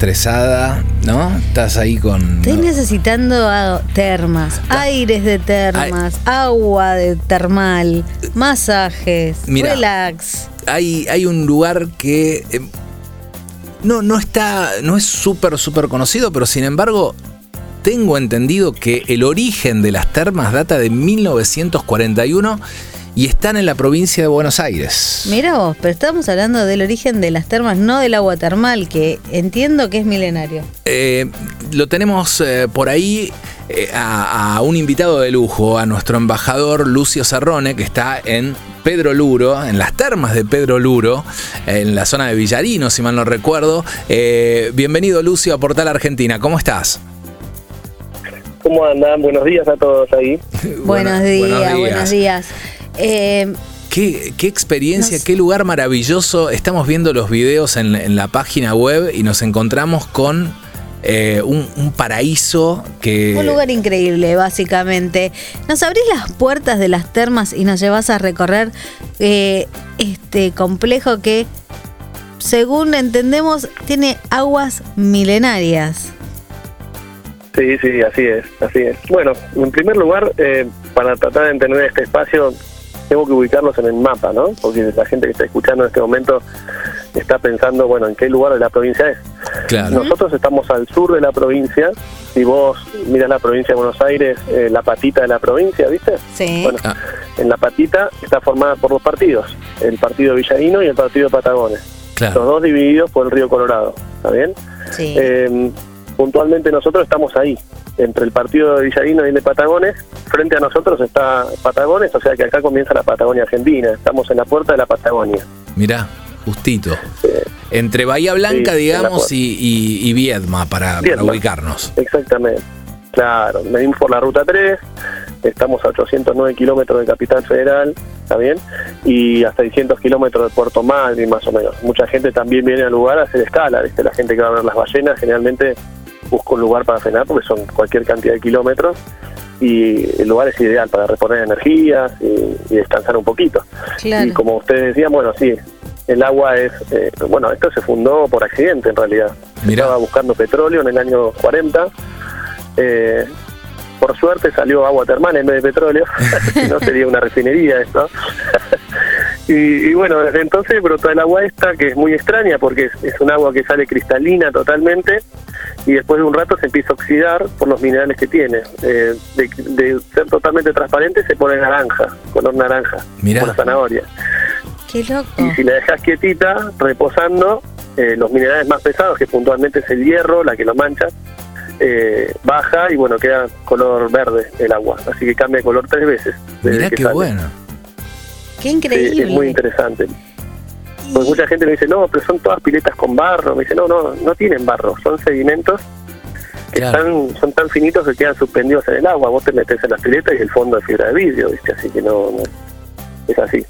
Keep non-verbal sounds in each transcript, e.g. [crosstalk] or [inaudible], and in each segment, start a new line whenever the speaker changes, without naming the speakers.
estresada, ¿no? Estás ahí con...
Estoy necesitando a- termas, aires de termas, agua de termal, masajes, relax.
Hay, hay un lugar que eh, no, no está, no es súper, súper conocido, pero sin embargo tengo entendido que el origen de las termas data de 1941 y están en la provincia de Buenos Aires.
Mira vos, pero estamos hablando del origen de las termas, no del agua termal, que entiendo que es milenario.
Eh, lo tenemos eh, por ahí eh, a, a un invitado de lujo, a nuestro embajador Lucio Cerrone, que está en Pedro Luro, en las termas de Pedro Luro, en la zona de Villarino, si mal no recuerdo. Eh, bienvenido Lucio a Portal Argentina, ¿cómo estás?
¿Cómo andan? Buenos días a todos ahí. [laughs]
buenos, días, buenos días, Eh,
Qué, qué experiencia,
Nos-
qué lugar maravilloso. Estamos viendo los videos en, en la página web y nos encontramos con eh, un, un paraíso que...
un lugar increíble, básicamente. ¿Nos abrís las puertas de las termas y nos llevas a recorrer eh, este complejo que, según entendemos, tiene aguas milenarias?
Sí, sí, así es, así es. Bueno, en primer lugar, eh, para tratar de entender este espacio, tengo que ubicarlos en el mapa, ¿no? Porque la gente que está escuchando en este momento está pensando, bueno, en qué lugar de la provincia es.
Claro.
Nosotros estamos al sur de la provincia. Si vos miras la provincia de Buenos Aires, eh, la patita de la provincia, ¿viste?
Sí.
Bueno,
Ah.
en la patita está formada por dos partidos, el partido Villarino y el partido Patagones. Los
Claro.
dos divididos por el río Colorado, ¿está bien?
sí.
Eh, puntualmente nosotros estamos ahí, entre el partido de Villarino y el de Patagones. Frente a nosotros está Patagones, o sea que acá comienza la Patagonia Argentina. Estamos en la puerta de la Patagonia.
Mirá, justito. Entre Bahía Blanca,
Sí,
digamos, y, y- y Viedma, para, ubicarnos.
exactamente. Claro, venimos por la ruta 3, estamos a 809 kilómetros de Capital Federal, ¿está bien? Y a 600 kilómetros de Puerto Madryn, más o menos. Mucha gente también viene al lugar a hacer escala, ¿viste? La gente que va a ver las ballenas generalmente busca un lugar para frenar porque son cualquier cantidad de kilómetros y el lugar es ideal para reponer energías y, y descansar un poquito.
claro.
Y como ustedes decían, bueno, sí, el agua es, eh, bueno, esto se fundó por accidente en realidad.
Mirá.
Estaba buscando petróleo en el año 40. eh, por suerte salió agua termal en vez de petróleo, [laughs] si no sería una refinería esto. [laughs] y, y bueno, desde entonces brotó el agua esta, que es muy extraña porque es, es un agua que sale cristalina totalmente y después de un rato se empieza a oxidar por los minerales que tiene. Eh, de, de ser totalmente transparente se pone naranja, color naranja,
Mirá.
como la zanahoria.
Qué loco.
Y si la dejas quietita, reposando, eh, los minerales más pesados, que puntualmente es el hierro, la que lo mancha, eh, baja y bueno, queda color verde el agua. Así que cambia de color tres veces.
Mirá
que
qué
sale.
bueno.
Qué
Sí,
increíble.
es muy interesante. Porque mucha gente me dice, no, pero son todas piletas con barro. Me dice, no, no, no tienen barro, son sedimentos que
Claro.
están, son tan finitos que quedan suspendidos en el agua. Vos te metes en las piletas y el fondo es fibra de vidrio, ¿viste? Así que no, no- es así.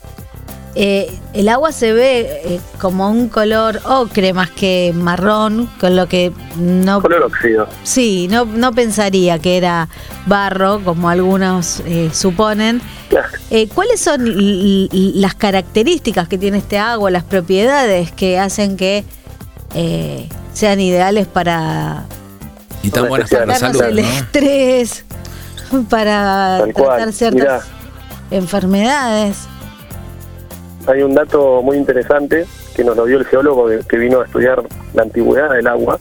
Eh, el agua se ve eh, como un color ocre más que marrón, con lo que no,
Color óxido.
sí, no, no pensaría que era barro, como algunos eh, suponen.
Claro.
Eh, ¿Cuáles son las características que tiene este agua, las propiedades que hacen que eh, sean ideales para
Y tan buenas para la salud,
el
¿no?
estrés, [laughs] para tratar ciertas enfermedades?
Hay un dato muy interesante que nos lo dio el geólogo que, vino a estudiar la antigüedad del agua.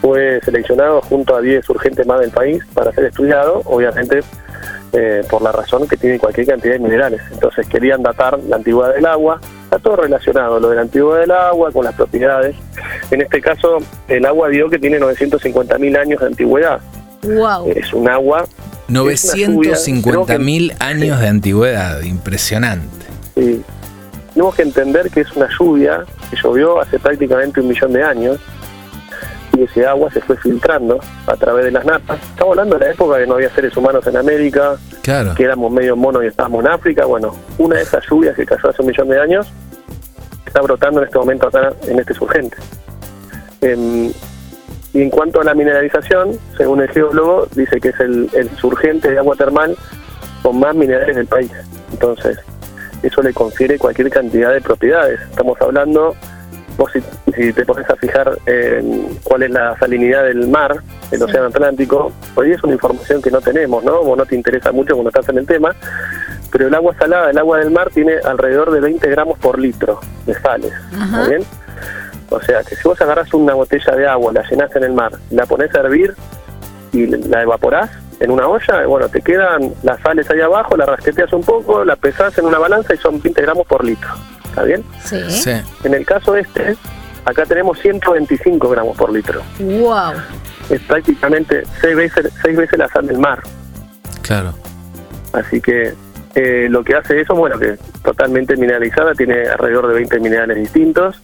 Fue seleccionado junto a 10 urgentes más del país para ser estudiado, obviamente eh, por la razón que tiene cualquier cantidad de minerales. Entonces querían datar la antigüedad del agua. Está todo relacionado, lo de la antigüedad del agua con las propiedades. En este caso, el agua dio que tiene 950.000 años de antigüedad.
¡Wow!
Es un agua
950 mil años de antigüedad, impresionante.
Sí. Tenemos que entender que es una lluvia que llovió hace prácticamente un millón de años y ese agua se fue filtrando a través de las napas. Estamos hablando de la época que no había seres humanos en América,
Claro.
que éramos medio monos y estábamos en África. Bueno, una de esas lluvias que cayó hace un millón de años está brotando en este momento acá en este surgente. Em, y en cuanto a la mineralización, según el geólogo, dice que es el, el surgente de agua termal con más minerales del país. Entonces, eso le confiere cualquier cantidad de propiedades. Estamos hablando vos si, si te pones a fijar en cuál es la salinidad del mar, el
Sí.
océano Atlántico, hoy es una información que no tenemos, ¿no? Vos no te interesa mucho cuando estás en el tema, pero el agua salada, el agua del mar tiene alrededor de 20 gramos por litro de sales. ¿está bien? O sea, que si vos agarras una botella de agua, la llenás en el mar, la pones a hervir y la evaporás en una olla, bueno, te quedan las sales ahí abajo, la rasqueteas un poco, la pesás en una balanza y son 20 gramos por litro, ¿está bien?
Sí.
Sí.
En el caso este, acá tenemos 125 gramos por litro.
Wow.
Es prácticamente seis veces, seis veces la sal del mar.
Claro.
Así que eh, lo que hace eso, bueno, que totalmente mineralizada, tiene alrededor de 20 minerales distintos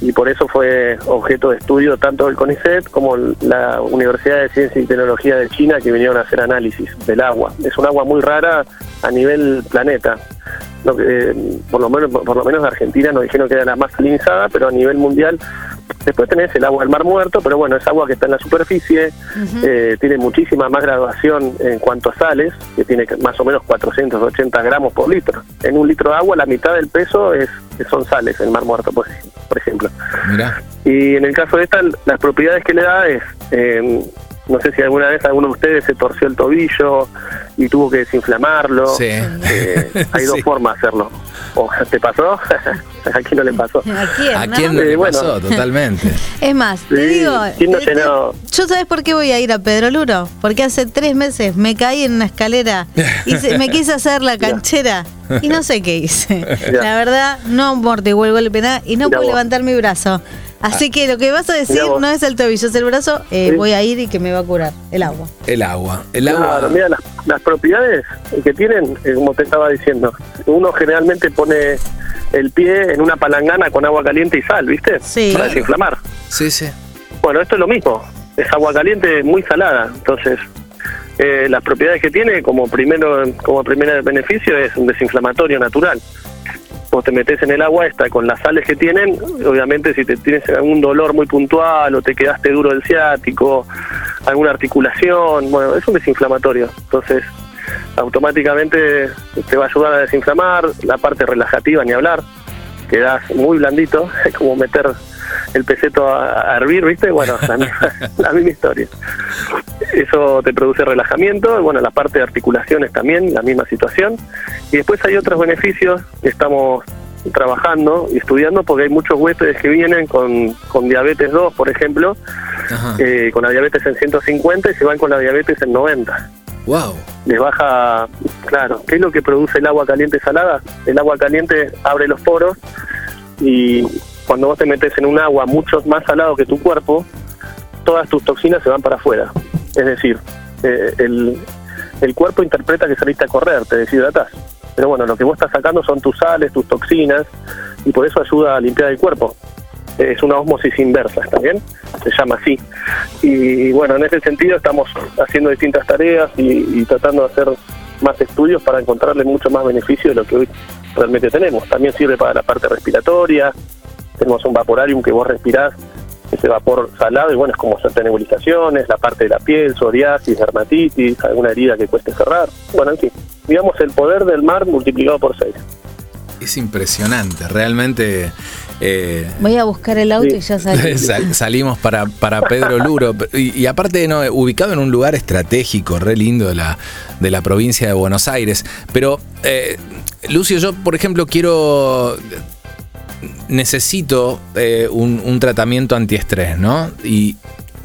y por eso fue objeto de estudio tanto del CONICET como la Universidad de Ciencia y Tecnología de China que vinieron a hacer análisis del agua. Es un agua muy rara a nivel planeta. No, eh, por lo menos por lo menos en Argentina nos dijeron que era la más salinizada, pero a nivel mundial después tenés el agua del Mar Muerto, pero bueno, es agua que está en la superficie, eh, tiene muchísima más graduación en cuanto a sales, que tiene más o menos 480 gramos por litro. En un litro de agua la mitad del peso es son sales en el Mar Muerto, por, por ejemplo. Y en el caso de esta, las propiedades que le da es, eh, no sé si alguna vez alguno de ustedes se torció el tobillo y tuvo que desinflamarlo.
Sí.
Eh, [laughs] hay dos
Sí.
formas de hacerlo. O te pasó, [laughs] aquí no le pasó.
¿A quién?
¿A
no?
quién no
Eh,
le
bueno.
pasó? Totalmente. [laughs]
Es más, te digo,
¿quién no
te- te- yo sabes por qué voy a ir a Pedro Luro, porque hace tres meses me caí en una escalera y se- me quise hacer la canchera y no sé qué hice. La verdad, no amortiguó el golpe nada y no
Mirá
puedo
vos.
levantar mi brazo. Así que lo que vas a decir no es el tobillo, es el brazo. eh,
Sí.
Voy a ir y que me va a curar el agua.
El agua. El agua.
Claro, mira, las, las propiedades que tienen, eh, como te estaba diciendo, uno generalmente pone el pie en una palangana con agua caliente y sal, ¿viste?
Sí.
Para desinflamar.
Sí, sí.
Bueno, esto es lo mismo, es agua caliente muy salada, entonces eh, las propiedades que tiene como primero como primer beneficio es un desinflamatorio natural. Vos te metes en el agua esta con las sales que tienen, obviamente si te tienes algún dolor muy puntual o te quedaste duro del ciático, alguna articulación, bueno, es un desinflamatorio. Entonces, automáticamente te va a ayudar a desinflamar, la parte relajativa ni hablar, quedás muy blandito, [laughs] es como meter el peseto a, a hervir, ¿viste? Bueno, la misma, [laughs] la misma historia. Eso te produce relajamiento, y bueno, la parte de articulaciones también, la misma situación. Y después hay otros beneficios que estamos trabajando y estudiando porque hay muchos huéspedes que vienen con, con diabetes 2, por ejemplo, eh, con la diabetes en 150 y se van con la diabetes en 90
Wow.
les baja, claro, ¿qué es lo que produce el agua caliente salada? El agua caliente abre los poros y cuando vos te metes en un agua mucho más salado que tu cuerpo, todas tus toxinas se van para afuera. Es decir, eh, el, el cuerpo interpreta que saliste a correr, te deshidratas. Pero bueno, lo que vos estás sacando son tus sales, tus toxinas, y por eso ayuda a limpiar el cuerpo. Es una osmosis inversa, ¿está bien? Se llama así. Y bueno, en ese sentido estamos haciendo distintas tareas y tratando de hacer más estudios para encontrarle mucho más beneficio de lo que hoy realmente tenemos. También sirve para la parte respiratoria, tenemos un vaporarium que vos respirás, ese vapor salado, y bueno, es como hacerte nebulizaciones, la parte de la piel, psoriasis, dermatitis, alguna herida que cueste cerrar. Bueno, en fin, digamos el poder del mar multiplicado por seis.
Es impresionante. Realmente. eh,
Voy a buscar el auto
Sí.
y ya salí. [laughs]
Sal- salimos para, para Pedro Luro y, y aparte no, ubicado en un lugar estratégico, re lindo de la, de la provincia de Buenos Aires. Pero, eh, Lucio, yo por ejemplo quiero, necesito eh, un, un tratamiento antiestrés, ¿no? Y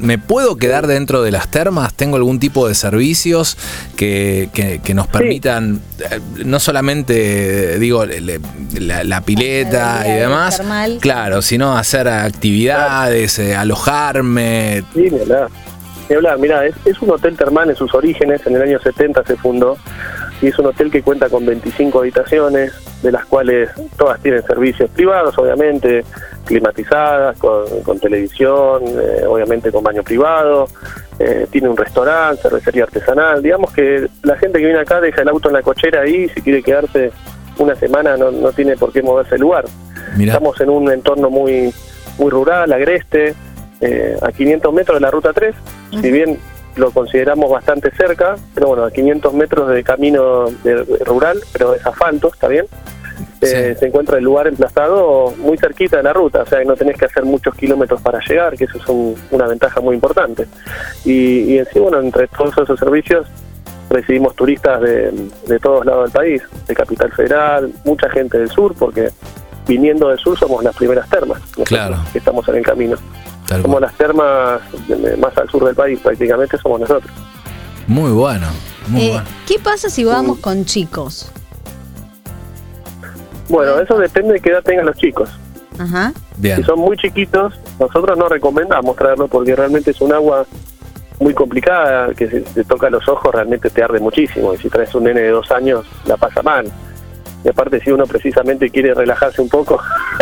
¿Me puedo quedar dentro de las termas? ¿Tengo algún tipo de servicios que, que- que nos permitan, eh, no solamente, digo, le- la, la pileta
La
y demás,
termal.
claro, sino hacer actividades, eh, alojarme?
Sí, ni hablar. Ni hablar, mirá, es, es un hotel termal en sus orígenes, en el año 70 se fundó, y es un hotel que cuenta con 25 habitaciones, de las cuales todas tienen servicios privados, obviamente, climatizadas, con, con televisión, eh, obviamente con baño privado, eh, tiene un restaurante, cervecería artesanal, digamos que la gente que viene acá deja el auto en la cochera ahí, si quiere quedarse una semana no, no tiene por qué moverse el lugar. Estamos en un entorno muy muy rural, agreste, eh, a 500 metros de la ruta 3, si bien lo consideramos bastante cerca, pero bueno, a 500 metros de camino de- rural, pero es asfalto, ¿está bien? eh, se encuentra el lugar emplazado muy cerquita de la ruta, o sea que no tenés que hacer muchos kilómetros para llegar, que eso es una ventaja muy importante. Y, y en sí, bueno, entre todos esos servicios recibimos turistas de, de todos lados del país, de Capital Federal, mucha gente del sur, porque viniendo del sur somos las primeras termas,
Claro.
que estamos en el camino.
Tal
Somos
cual.
las termas más al sur del país, prácticamente somos nosotros.
Muy bueno, muy
Eh,
bueno.
¿Qué pasa si vamos con chicos?
Bueno, eso depende de qué edad tengan los chicos.
Ajá.
Bien.
Si son muy chiquitos, nosotros no recomendamos traerlo porque realmente es un agua muy complicada, que si te toca los ojos realmente te arde muchísimo. Y si traes un nene de dos años, la pasa mal. Y aparte, si uno precisamente quiere relajarse un poco, [laughs]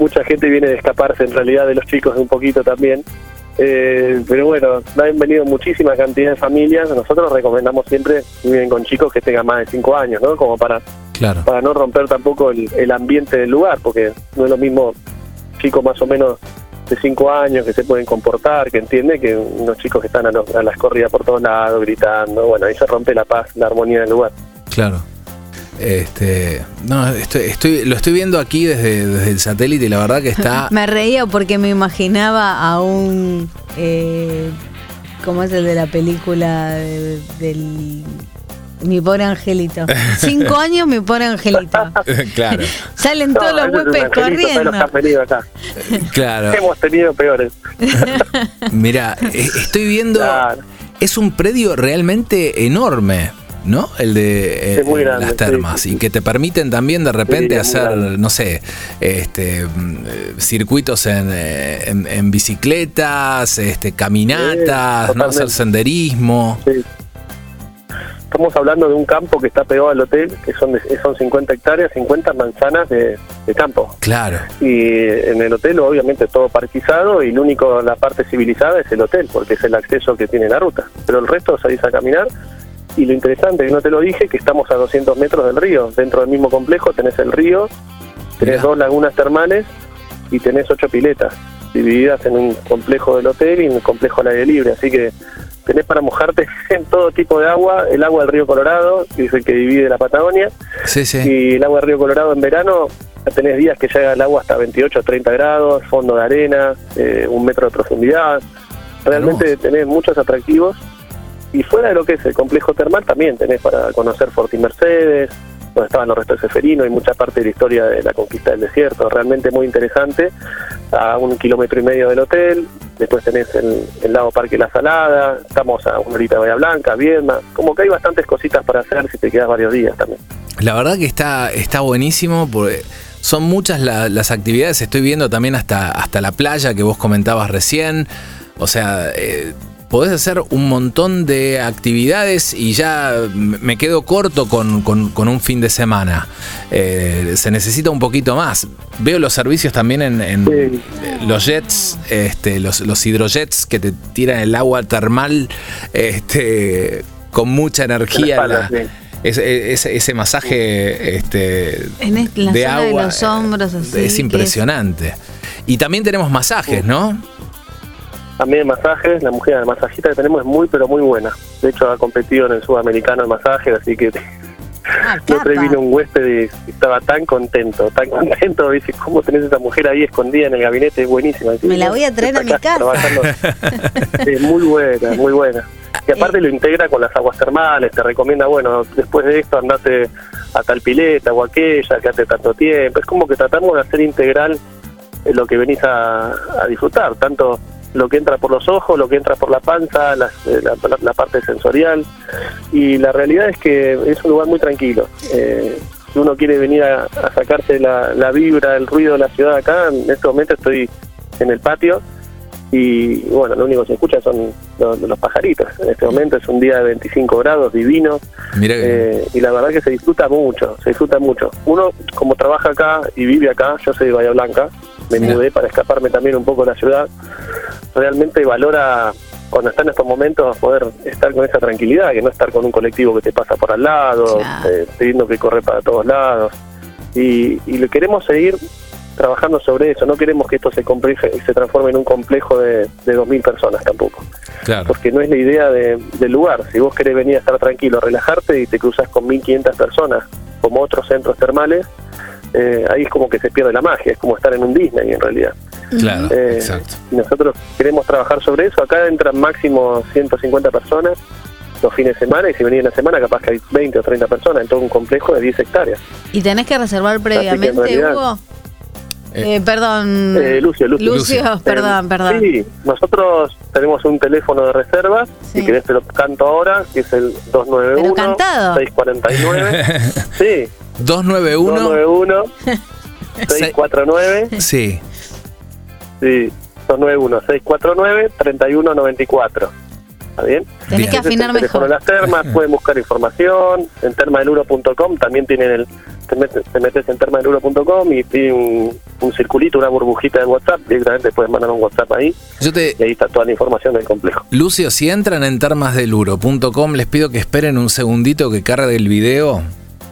mucha gente viene de escaparse en realidad de los chicos un poquito también. Eh, pero bueno, han venido muchísima cantidad de familias. Nosotros recomendamos siempre viven con chicos que tengan más de cinco años, ¿no? Como para
Claro.
para no romper tampoco el, el ambiente del lugar, porque no es lo mismo chicos más o menos de 5 años que se pueden comportar, que entienden, que unos chicos que están a, los- a las corridas por todos lados, gritando, bueno, ahí se rompe la paz, la armonía del lugar.
Claro. Este, no, estoy, estoy, lo estoy viendo aquí desde, desde el satélite y la verdad que está. [laughs]
Me reía porque me imaginaba a un. Eh, ¿Cómo es el de la película de- del. Mi pobre angelito. [laughs] Cinco años, mi pobre angelito. [laughs]
claro,
Salen todos los huepes corriendo.
los acá.
claro.
Hemos tenido peores.
Mira, eh, estoy viendo.
Claro.
Es un predio realmente enorme. ¿No? El de eh,
grande,
las termas.
sí,
Y que te permiten también de repente hacer, no sé, este mm, eh, circuitos en, eh, en- en bicicletas, este, caminatas, ¿no? hacer senderismo.
Estamos hablando de un campo que está pegado al hotel, que son, de- son 50 hectáreas, 50 manzanas de, de campo.
Claro.
y en el hotel obviamente todo parquizado y lo único la parte civilizada es el hotel porque es el acceso que tiene la ruta pero el resto salís a caminar y lo interesante que no te lo dije que estamos a 200 metros del río dentro del mismo complejo tenés el río tenés
Mirá.
dos lagunas termales y tenés ocho piletas divididas en un complejo del hotel y en un complejo al aire libre así que tenés para mojarte [laughs] en todo tipo de agua el agua del río Colorado que es el que divide la Patagonia
Sí, sí.
y el agua del río Colorado en verano, tenés días que llega el agua hasta 28 o 30 grados, fondo de arena, eh, un metro de profundidad. Realmente tenés muchos atractivos. Y fuera de lo que es el complejo termal, también tenés para conocer Fortín Mercedes, donde estaban los restos de Seferino y mucha parte de la historia de la conquista del desierto. Realmente muy interesante. A un kilómetro y medio del hotel. Después tenés el, el lago Parque La Salada. Estamos a una horita de Bahía Blanca, Viedma. Como que hay bastantes cositas para hacer si te quedas varios días también.
La verdad que está, está buenísimo porque son muchas la- las actividades. Estoy viendo también hasta, hasta la playa que vos comentabas recién. O sea, eh, podés hacer un montón de actividades y ya me quedo corto con, con- con un fin de semana. Eh, se necesita un poquito más. Veo los servicios también en, en,
Sí.
los jets, este, los, los hidrojets que te tiran el agua termal este, con mucha energía.
En la espalda,
la-
sí.
ese, ese- ese masaje este,
En la
de
zona de
agua
los hombros, así,
es impresionante. Y también tenemos masajes, ¿no?
También masajes, la mujer de masajista que tenemos es muy pero muy buena. De hecho ha competido en el sudamericano de masajes, así que
Ah, [laughs] capa.
vino un huésped y estaba tan contento, tan [laughs] contento, dice, ¿cómo tenés esa mujer ahí escondida en el gabinete? Es buenísima.
Me la voy a traer a mi casa.
trabajando. [laughs] es muy buena, muy buena. Y aparte lo integra con las aguas termales, te recomienda, bueno, después de esto andate a tal pileta o aquella, quédate tanto tiempo. Es como que tratamos de hacer integral eh, lo que venís a, a disfrutar, tanto lo que entra por los ojos, lo que entra por la panza, las- eh, la, la- parte sensorial. Y la realidad es que es un lugar muy tranquilo. Eh, si uno quiere venir a, a sacarse la, la vibra, el ruido de la ciudad acá, en este momento estoy en el patio y bueno, lo único que se escucha son los, los pajaritos. En este momento es un día de 25 grados, divino,
Mira
eh, y la verdad que se disfruta mucho, se disfruta mucho. Uno, como trabaja acá y vive acá, yo soy de Bahía Blanca, me
Mira.
mudé para escaparme también un poco de la ciudad, realmente valora cuando está en estos momentos poder estar con esa tranquilidad, que no estar con un colectivo que te pasa por al lado,
Claro.
eh, teniendo que correr para todos lados. Y, y le queremos seguir trabajando sobre eso, no queremos que esto se, compleje, se transforme en un complejo de, de 2.000 personas tampoco
claro.
porque no es la idea de- del lugar. Si vos querés venir a estar tranquilo, relajarte y te cruzas con 1.500 personas, como otros centros termales, eh, ahí es como que se pierde la magia, es como estar en un Disney en realidad.
Claro,
Eh,
exacto.
y nosotros queremos trabajar sobre eso. Acá entran máximo 150 personas los fines de semana y si venís en la semana capaz que hay 20 o 30 personas en todo un complejo de 10 hectáreas.
¿Y tenés que reservar previamente,
realidad-
Hugo?
Eh,
Eh, perdón.
Eh, Lucio, Lucio.
Lucio, [laughs] perdón,
Eh,
perdón.
Sí, nosotros tenemos un teléfono de reserva,
Sí.
si querés te lo canto ahora, que es el 291
Pero cantado.
649 [laughs] sí,
291.
291 649
Sí.
Sí, 291 649 3194. ¿Está bien?
Tenés
Bien.
que afinar mejor.
las termas, [laughs] pueden buscar información en termadeluro.com, también tienen el te metes, te metes en termadeluro.com y tiene un, un circulito, una burbujita de WhatsApp, directamente puedes mandar un WhatsApp ahí
Yo te,
y ahí está toda la información del complejo.
Lucio, si entran en termasdeluro.com, les pido que esperen un segundito que cargue el video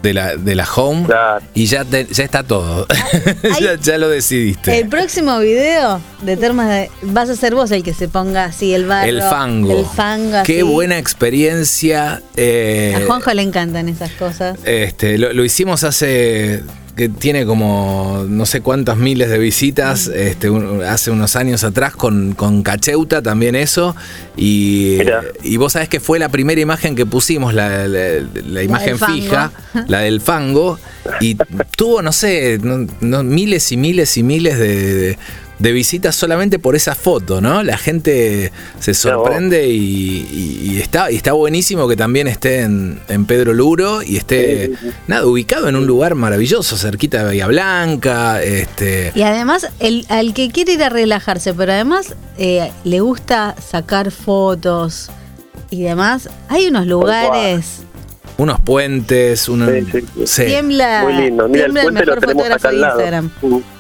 de la, de la home
Claro.
y ya, te- ya está todo. [laughs]
Ay.
ya, ya lo decidiste.
El próximo video de Termas de, vas a ser vos el que se ponga así el barro.
El fango.
El fango.
Qué
así.
buena experiencia. eh,
A Juanjo le encantan esas cosas.
Este, lo, lo hicimos hace que tiene como no sé cuántas miles de visitas, este, un- hace unos años atrás con, con Cacheuta también eso, y, y vos sabés que fue la primera imagen que pusimos, la, la- la imagen fija, [laughs] la del fango, y tuvo, no sé, no- no- miles y miles y miles de, de- de visitas solamente por esa foto, ¿no? La gente se sorprende y, y- y está, y está buenísimo que también esté en, en Pedro Luro y esté,
Sí, sí, sí.
nada, ubicado en un lugar maravilloso, cerquita de Bahía Blanca, este...
Y además, el, al que quiere ir a relajarse, pero además eh, le gusta sacar fotos y demás, hay unos lugares.
Unos puentes, unos...
Sí, sí, sí.
Sí,
Tiembla,
Muy lindo. Mira, el
tiembla el
puente lo
mejor
tenemos acá
fotógrafo
al
de
lado.
Instagram.
Mm.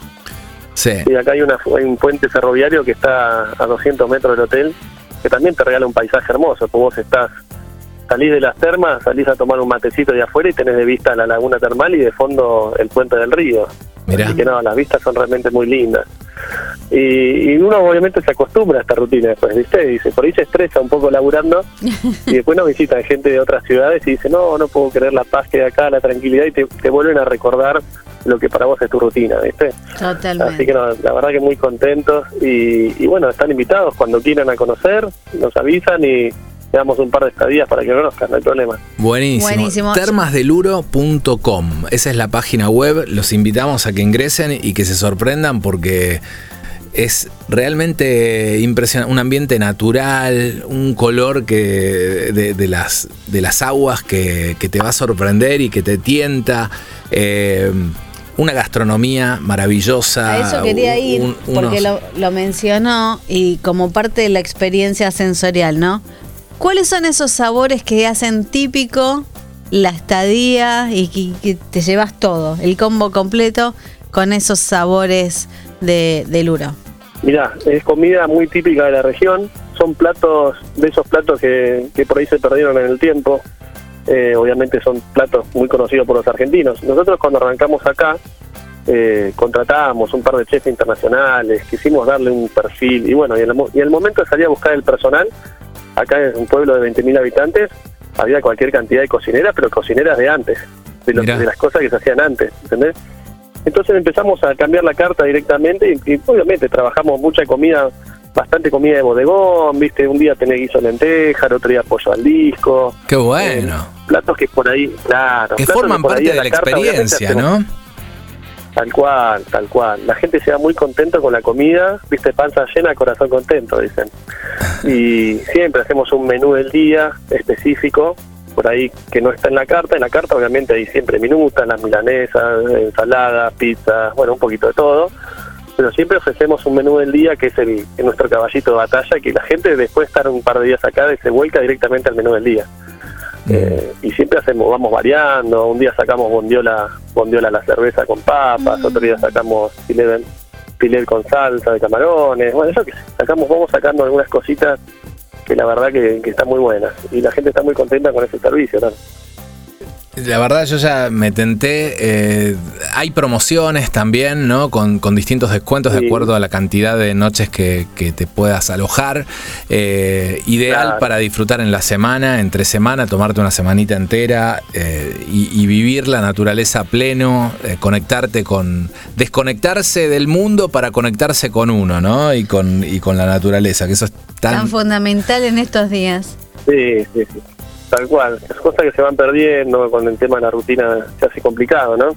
Sí.
Y acá hay, una, hay un puente ferroviario que está a 200 metros del hotel, que también te regala un paisaje hermoso, porque vos estás, salís de las termas, salís a tomar un matecito de afuera y tenés de vista la laguna termal y de fondo el puente del río.
Mirá.
Así que no, las vistas son realmente muy lindas. Y, y uno obviamente se acostumbra a esta rutina después, ¿viste? Dice, por ahí se estresa un poco laburando [laughs] y después nos visitan gente de otras ciudades y dice, no, no puedo creer la paz que hay acá, la tranquilidad y te, te vuelven a recordar lo que para vos es tu rutina, ¿viste?
Totalmente.
Así que no, la verdad que muy contentos y, y bueno, están invitados cuando quieran a conocer, nos avisan y le damos un par de estadías para que conozcan, no hay problema.
Buenísimo.
Buenísimo.
Termasdeluro.com. Esa es la página web. Los invitamos a que ingresen y que se sorprendan porque es realmente impresionante. Un ambiente natural, un color que de, de las, de las aguas que, que te va a sorprender y que te tienta. Eh, una gastronomía maravillosa.
A eso quería ir,
un-
porque
unos-
lo, lo mencionó y como parte de la experiencia sensorial, ¿no? ¿Cuáles son esos sabores que hacen típico la estadía y que, que te llevas todo, el combo completo con esos sabores de, del Uro?
Mirá, es comida muy típica de la región, son platos, de esos platos que, que por ahí se perdieron en el tiempo, Eh, obviamente son platos muy conocidos por los argentinos. Nosotros cuando arrancamos acá, eh, contratábamos un par de chefs internacionales, quisimos darle un perfil, y bueno, y en el, y en el momento de salir a buscar el personal, acá en un pueblo de 20.000 habitantes, había cualquier cantidad de cocineras, pero cocineras de antes, de, lo-
Mirá.
de las cosas que se hacían antes, ¿entendés? Entonces empezamos a cambiar la carta directamente y, y obviamente trabajamos mucha comida, bastante comida de bodegón, viste, un día tenés guiso de lenteja, el otro día pollo al disco,
Qué bueno.
platos que por ahí, claro,
que forman
por ahí
parte
en
de la
carta,
experiencia, ¿no?
Tal cual, tal cual. La gente se va muy contento con la comida, viste, panza llena, corazón contento, dicen. Y siempre hacemos un menú del día específico, por ahí que no está en la carta. En la carta obviamente hay siempre minutas, las milanesas, ensaladas, pizza, bueno, un poquito de todo. Pero siempre ofrecemos un menú del día que es el es nuestro caballito de batalla, que la gente después de estar un par de días acá se vuelca directamente al menú del día. Eh, y siempre hacemos, vamos variando, un día sacamos bondiola, bondiola a la cerveza con papas, otro día sacamos filet, filet con salsa de camarones, bueno, eso que sacamos, vamos sacando algunas cositas que la verdad que, que están muy buenas. Y la gente está muy contenta con ese servicio, ¿no?
La verdad yo ya me tenté, eh, hay promociones también, ¿no? Con, con distintos descuentos de acuerdo a la cantidad de noches que, que te puedas alojar. Eh, ideal
Claro.
para disfrutar en la semana, entre semana, tomarte una semanita entera eh, y, y vivir la naturaleza a pleno, eh, conectarte con... desconectarse del mundo para conectarse con uno, ¿no? Y con, y con la naturaleza, que eso es
Tan
tan...
fundamental en estos días.
Sí, sí, sí. Tal cual. Es cosas que se van perdiendo con el tema de la rutina se hace complicado, ¿no?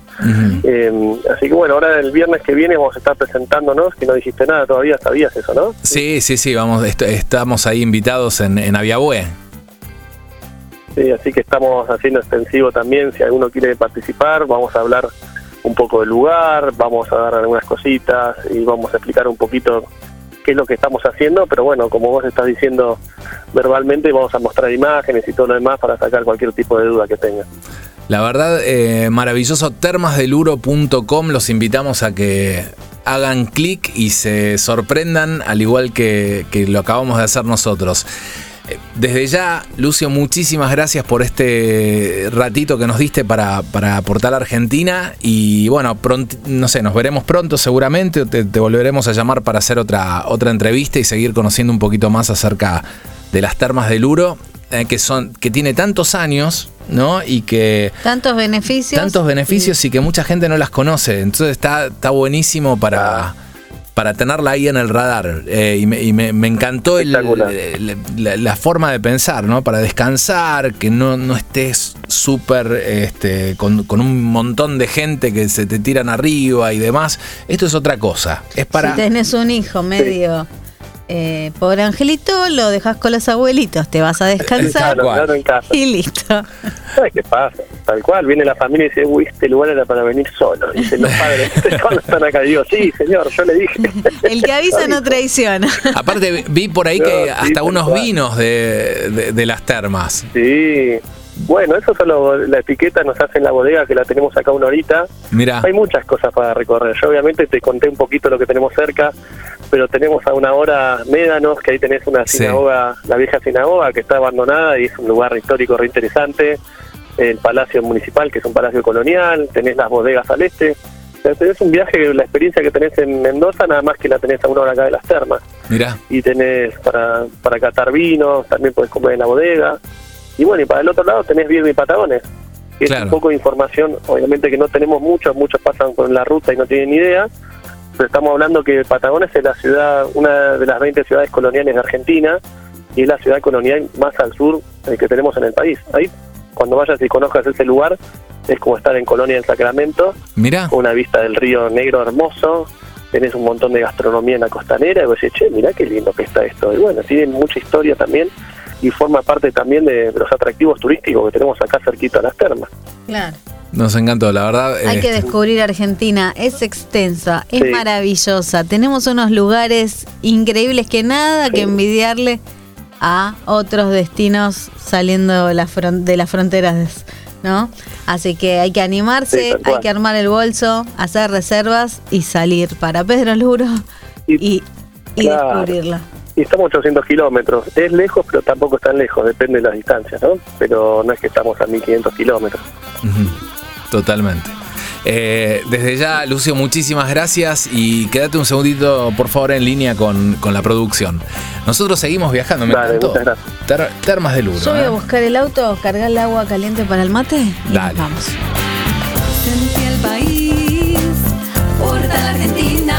Eh, así que bueno, ahora el viernes que viene vamos a estar presentándonos, que no dijiste nada todavía, sabías eso, ¿no?
Sí, sí, sí, vamos, est- estamos ahí invitados en, en Aviabue.
Sí, así que estamos haciendo extensivo también, si alguno quiere participar, vamos a hablar un poco del lugar, vamos a dar algunas cositas y vamos a explicar un poquito qué es lo que estamos haciendo, pero bueno, como vos estás diciendo verbalmente, vamos a mostrar imágenes y todo lo demás para sacar cualquier tipo de duda que tenga.
La verdad, eh, maravilloso, termasdeluro.com, los invitamos a que hagan clic y se sorprendan, al igual que, que lo acabamos de hacer nosotros. Eh, Desde ya, Lucio, muchísimas gracias por este ratito que nos diste para, para aportar a Argentina. Y bueno, pronto, no sé, nos veremos pronto seguramente. Te, te volveremos a llamar para hacer otra, otra entrevista y seguir conociendo un poquito más acerca de las termas del Uro, eh, que, son, que tiene tantos años, ¿no? Y que
Tantos beneficios.
tantos beneficios y que mucha gente no las conoce. Entonces está, está buenísimo para, para tenerla ahí en el radar. Eh, y me, y me- me encantó el- la, la forma de pensar, ¿no? Para descansar, que no, no estés súper este, con, con un montón de gente que se te tiran arriba y demás. Esto es otra cosa. Es para...
Si tenés un hijo medio eh, pobre angelito, lo dejas con los abuelitos, te vas a descansar
Claro,
cual.
claro, en casa.
y listo.
¿Sabes qué pasa? Tal cual, viene la familia y dice, uy, este lugar era para venir solo. Dicen los padres, [laughs] cuando están acá? Digo, sí, señor, yo le dije.
El que avisa no traiciona.
Aparte vi por ahí que
sí,
hasta unos
cual.
vinos de, de- de las termas.
Sí. Bueno, eso solo la etiqueta nos hace en la bodega, que la tenemos acá una horita.
Mira,
Hay muchas cosas para recorrer. Yo obviamente te conté un poquito lo que tenemos cerca, pero tenemos a una hora Médanos, que ahí tenés una
Sí.
sinagoga, la vieja sinagoga, que está abandonada y es un lugar histórico re interesante. El Palacio Municipal, que es un palacio colonial. Tenés las bodegas al este. O sea, tenés un viaje, la experiencia que tenés en Mendoza, nada más que la tenés a una hora acá de las termas.
mira.
Y tenés para, para catar vinos, también podés comer en la bodega. Y bueno, y para el otro lado tenés Viedma y Patagones, que
Claro.
es un poco de información, obviamente que no tenemos muchos, muchos pasan con la ruta y no tienen idea, pero estamos hablando que Patagones es la ciudad, una de las 20 ciudades coloniales de Argentina, y es la ciudad colonial más al sur eh, que tenemos en el país. Ahí, cuando vayas y conozcas ese lugar, es como estar en Colonia del Sacramento,
Mira.
con una vista del río Negro hermoso, tenés un montón de gastronomía en la costanera, y vos decís, che, mirá qué lindo que está esto. Y bueno, tiene mucha historia también y forma parte también de, de los atractivos turísticos que tenemos acá cerquita a las termas.
Claro.
Nos encantó, la verdad.
Hay que
este,
descubrir Argentina, es extensa, es
Sí.
maravillosa. Tenemos unos lugares increíbles que nada que envidiarle a otros destinos saliendo de las fron- de las fronteras, ¿no? Así que hay que animarse,
Sí,
hay que armar el bolso, hacer reservas y salir para Pedro Luro y,
Y-
y
Claro.
descubrirla.
Y estamos a 800 kilómetros. Es lejos, pero tampoco es tan lejos, depende de las distancias, ¿no? Pero no es que estamos a 1500 kilómetros.
Totalmente. Eh, desde ya, Lucio, muchísimas gracias y quédate un segundito, por favor, en línea con, con la producción. Nosotros seguimos viajando, me
Dale,
encantó. Ter- termas del Uro.
Yo voy
¿eh?
a buscar el auto, cargar el agua caliente para el mate y
Dale.
vamos.
Sentí el país, porta la Argentina.